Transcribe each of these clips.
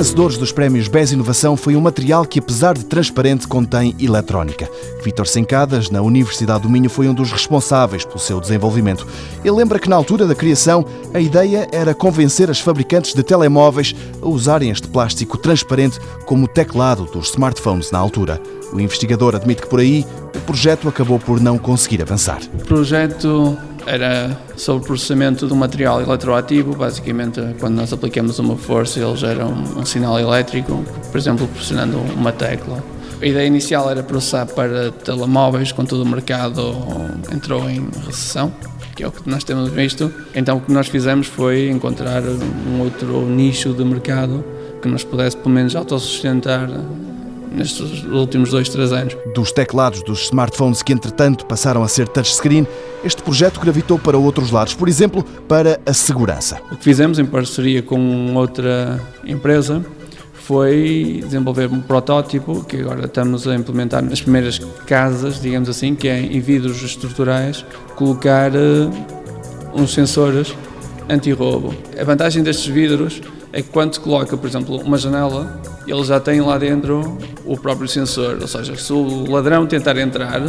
vencedores dos prémios BES Inovação foi um material que, apesar de transparente, contém eletrónica. Vítor Sencadas, na Universidade do Minho, foi um dos responsáveis pelo seu desenvolvimento. Ele lembra que, na altura da criação, a ideia era convencer as fabricantes de telemóveis a usarem este plástico transparente como teclado dos smartphones na altura. O investigador admite que, por aí, o projeto acabou por não conseguir avançar. O projeto era sobre o processamento do material eletroativo. Basicamente, quando nós aplicamos uma força, ele gera um, um sinal elétrico, por exemplo, pressionando uma tecla. A ideia inicial era processar para telemóveis, contudo o mercado entrou em recessão, que é o que nós temos visto. Então o que nós fizemos foi encontrar um outro nicho de mercado que nos pudesse pelo menos autossustentar nestes últimos dois, três anos. Dos teclados dos smartphones que, entretanto, passaram a ser touchscreen, este projeto gravitou para outros lados, por exemplo, para a segurança. O que fizemos em parceria com outra empresa foi desenvolver um protótipo que agora estamos a implementar nas primeiras casas, digamos assim, que é em vidros estruturais, colocar uh, uns sensores anti-roubo. A vantagem destes vidros é que quando se coloca, por exemplo, uma janela, ele já tem lá dentro o próprio sensor, ou seja, se o ladrão tentar entrar,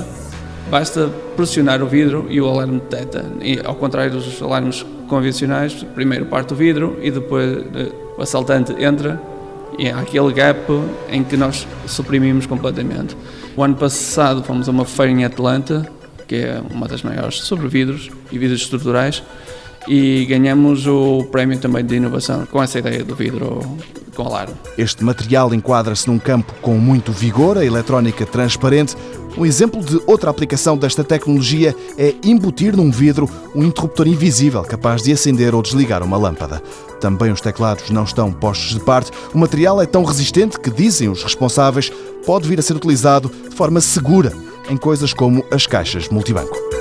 basta pressionar o vidro e o alarme detecta. E, ao contrário dos alarmes convencionais, primeiro parte o vidro e depois eh, o assaltante entra e há aquele gap em que nós suprimimos completamente. O ano passado fomos a uma feira em Atlanta, que é uma das maiores sobre vidros e vidros estruturais, e ganhamos o prémio também de inovação com essa ideia do vidro com alarme. Este material enquadra-se num campo com muito vigor, a eletrónica transparente. Um exemplo de outra aplicação desta tecnologia é embutir num vidro um interruptor invisível capaz de acender ou desligar uma lâmpada. Também os teclados não estão postos de parte. O material é tão resistente que, dizem os responsáveis, pode vir a ser utilizado de forma segura em coisas como as caixas multibanco.